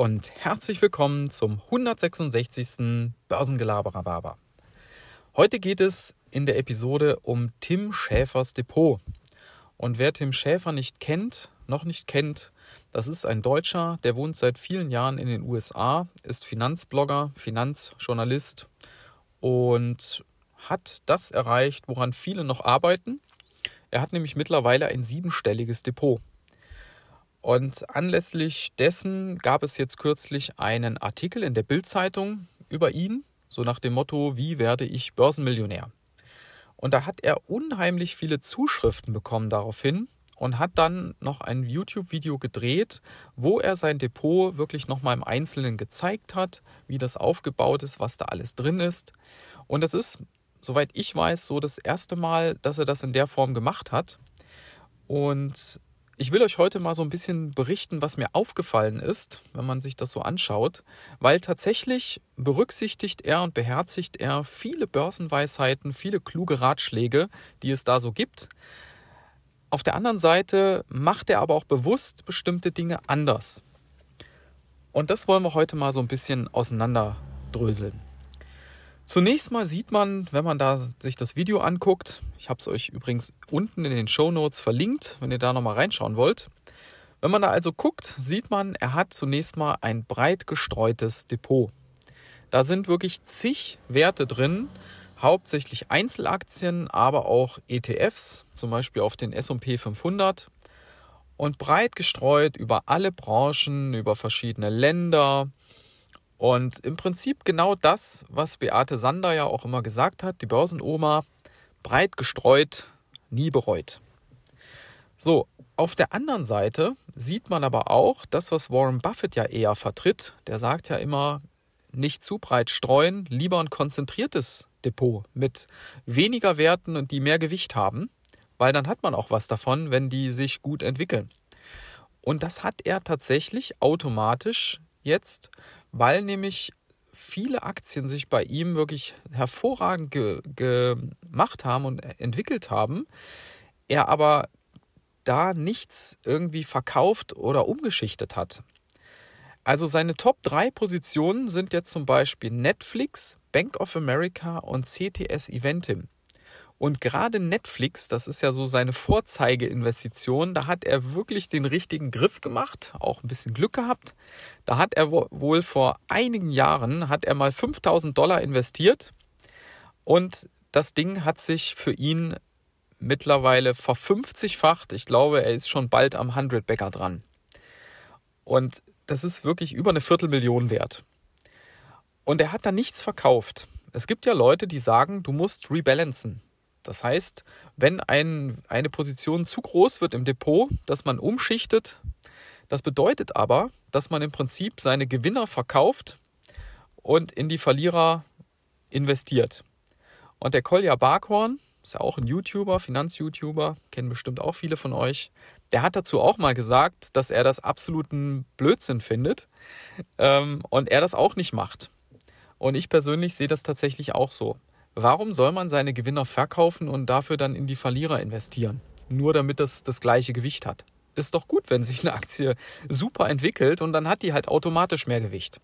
und herzlich willkommen zum 166. Börsengelaber Heute geht es in der Episode um Tim Schäfers Depot. Und wer Tim Schäfer nicht kennt, noch nicht kennt, das ist ein Deutscher, der wohnt seit vielen Jahren in den USA, ist Finanzblogger, Finanzjournalist und hat das erreicht, woran viele noch arbeiten. Er hat nämlich mittlerweile ein siebenstelliges Depot. Und anlässlich dessen gab es jetzt kürzlich einen Artikel in der Bildzeitung über ihn, so nach dem Motto, wie werde ich Börsenmillionär? Und da hat er unheimlich viele Zuschriften bekommen daraufhin und hat dann noch ein YouTube-Video gedreht, wo er sein Depot wirklich nochmal im Einzelnen gezeigt hat, wie das aufgebaut ist, was da alles drin ist. Und es ist, soweit ich weiß, so das erste Mal, dass er das in der Form gemacht hat. Und ich will euch heute mal so ein bisschen berichten, was mir aufgefallen ist, wenn man sich das so anschaut, weil tatsächlich berücksichtigt er und beherzigt er viele Börsenweisheiten, viele kluge Ratschläge, die es da so gibt. Auf der anderen Seite macht er aber auch bewusst bestimmte Dinge anders. Und das wollen wir heute mal so ein bisschen auseinanderdröseln. Zunächst mal sieht man, wenn man da sich das Video anguckt, ich habe es euch übrigens unten in den Show Notes verlinkt, wenn ihr da nochmal reinschauen wollt. Wenn man da also guckt, sieht man, er hat zunächst mal ein breit gestreutes Depot. Da sind wirklich zig Werte drin, hauptsächlich Einzelaktien, aber auch ETFs, zum Beispiel auf den SP 500 und breit gestreut über alle Branchen, über verschiedene Länder, und im Prinzip genau das, was Beate Sander ja auch immer gesagt hat, die Börsenoma, breit gestreut, nie bereut. So, auf der anderen Seite sieht man aber auch das, was Warren Buffett ja eher vertritt. Der sagt ja immer, nicht zu breit streuen, lieber ein konzentriertes Depot mit weniger Werten und die mehr Gewicht haben, weil dann hat man auch was davon, wenn die sich gut entwickeln. Und das hat er tatsächlich automatisch jetzt weil nämlich viele Aktien sich bei ihm wirklich hervorragend ge gemacht haben und entwickelt haben, er aber da nichts irgendwie verkauft oder umgeschichtet hat. Also seine Top 3 Positionen sind jetzt zum Beispiel Netflix, Bank of America und CTS Eventim. Und gerade Netflix, das ist ja so seine Vorzeigeinvestition, da hat er wirklich den richtigen Griff gemacht, auch ein bisschen Glück gehabt. Da hat er wohl vor einigen Jahren, hat er mal 5000 Dollar investiert und das Ding hat sich für ihn mittlerweile verfünfzigfacht. Ich glaube, er ist schon bald am 100 Bäcker dran. Und das ist wirklich über eine Viertelmillion wert. Und er hat da nichts verkauft. Es gibt ja Leute, die sagen, du musst rebalancen. Das heißt, wenn ein, eine Position zu groß wird im Depot, dass man umschichtet, das bedeutet aber, dass man im Prinzip seine Gewinner verkauft und in die Verlierer investiert. Und der Kolja Barkhorn, ist ja auch ein YouTuber, Finanz-YouTuber, kennen bestimmt auch viele von euch, der hat dazu auch mal gesagt, dass er das absoluten Blödsinn findet ähm, und er das auch nicht macht. Und ich persönlich sehe das tatsächlich auch so. Warum soll man seine Gewinner verkaufen und dafür dann in die Verlierer investieren? Nur damit das das gleiche Gewicht hat. Ist doch gut, wenn sich eine Aktie super entwickelt und dann hat die halt automatisch mehr Gewicht.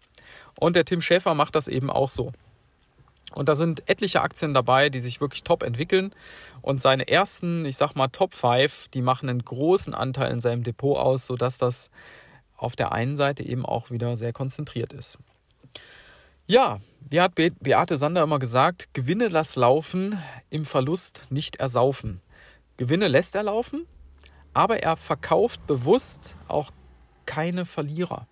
Und der Tim Schäfer macht das eben auch so. Und da sind etliche Aktien dabei, die sich wirklich top entwickeln. Und seine ersten, ich sag mal, Top 5, die machen einen großen Anteil in seinem Depot aus, sodass das auf der einen Seite eben auch wieder sehr konzentriert ist. Ja, wie hat Beate Sander immer gesagt, Gewinne lass laufen, im Verlust nicht ersaufen. Gewinne lässt er laufen, aber er verkauft bewusst auch keine Verlierer.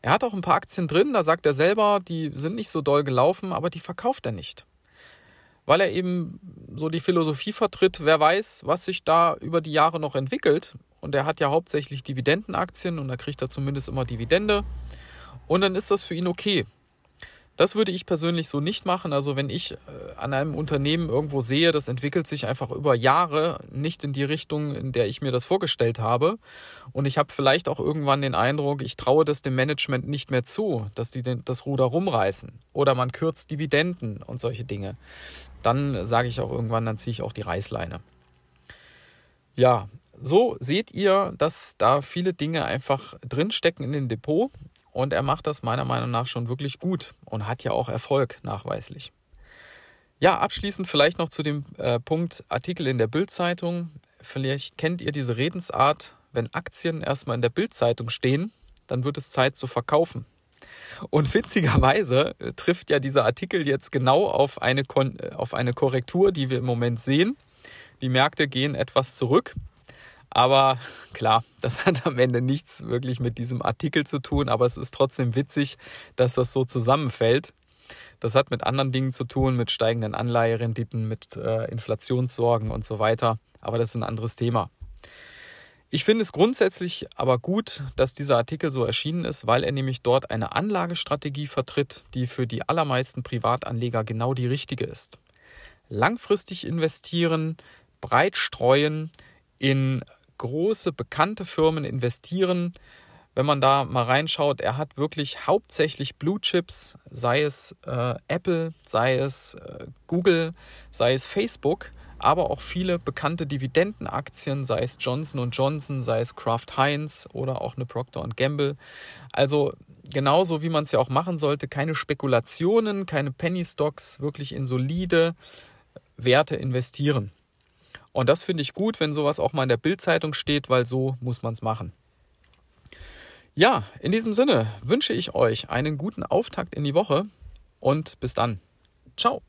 Er hat auch ein paar Aktien drin, da sagt er selber, die sind nicht so doll gelaufen, aber die verkauft er nicht. Weil er eben so die Philosophie vertritt, wer weiß, was sich da über die Jahre noch entwickelt. Und er hat ja hauptsächlich Dividendenaktien und da kriegt er zumindest immer Dividende. Und dann ist das für ihn okay. Das würde ich persönlich so nicht machen. Also wenn ich äh, an einem Unternehmen irgendwo sehe, das entwickelt sich einfach über Jahre nicht in die Richtung, in der ich mir das vorgestellt habe. Und ich habe vielleicht auch irgendwann den Eindruck, ich traue das dem Management nicht mehr zu, dass die das Ruder rumreißen. Oder man kürzt Dividenden und solche Dinge. Dann sage ich auch irgendwann, dann ziehe ich auch die Reißleine. Ja, so seht ihr, dass da viele Dinge einfach drinstecken in dem Depot und er macht das meiner Meinung nach schon wirklich gut und hat ja auch Erfolg nachweislich. Ja, abschließend vielleicht noch zu dem äh, Punkt Artikel in der Bildzeitung. Vielleicht kennt ihr diese Redensart, wenn Aktien erstmal in der Bildzeitung stehen, dann wird es Zeit zu verkaufen. Und witzigerweise äh, trifft ja dieser Artikel jetzt genau auf eine, Kon äh, auf eine Korrektur, die wir im Moment sehen. Die Märkte gehen etwas zurück. Aber klar, das hat am Ende nichts wirklich mit diesem Artikel zu tun, aber es ist trotzdem witzig, dass das so zusammenfällt. Das hat mit anderen Dingen zu tun, mit steigenden Anleiherenditen, mit äh, Inflationssorgen und so weiter. Aber das ist ein anderes Thema. Ich finde es grundsätzlich aber gut, dass dieser Artikel so erschienen ist, weil er nämlich dort eine Anlagestrategie vertritt, die für die allermeisten Privatanleger genau die richtige ist. Langfristig investieren, breit streuen, in große bekannte Firmen investieren, wenn man da mal reinschaut, er hat wirklich hauptsächlich Blue Chips, sei es äh, Apple, sei es äh, Google, sei es Facebook, aber auch viele bekannte Dividendenaktien, sei es Johnson Johnson, sei es Kraft Heinz oder auch eine Procter Gamble. Also genauso wie man es ja auch machen sollte, keine Spekulationen, keine Penny Stocks, wirklich in solide Werte investieren. Und das finde ich gut, wenn sowas auch mal in der Bildzeitung steht, weil so muss man es machen. Ja, in diesem Sinne wünsche ich euch einen guten Auftakt in die Woche und bis dann. Ciao.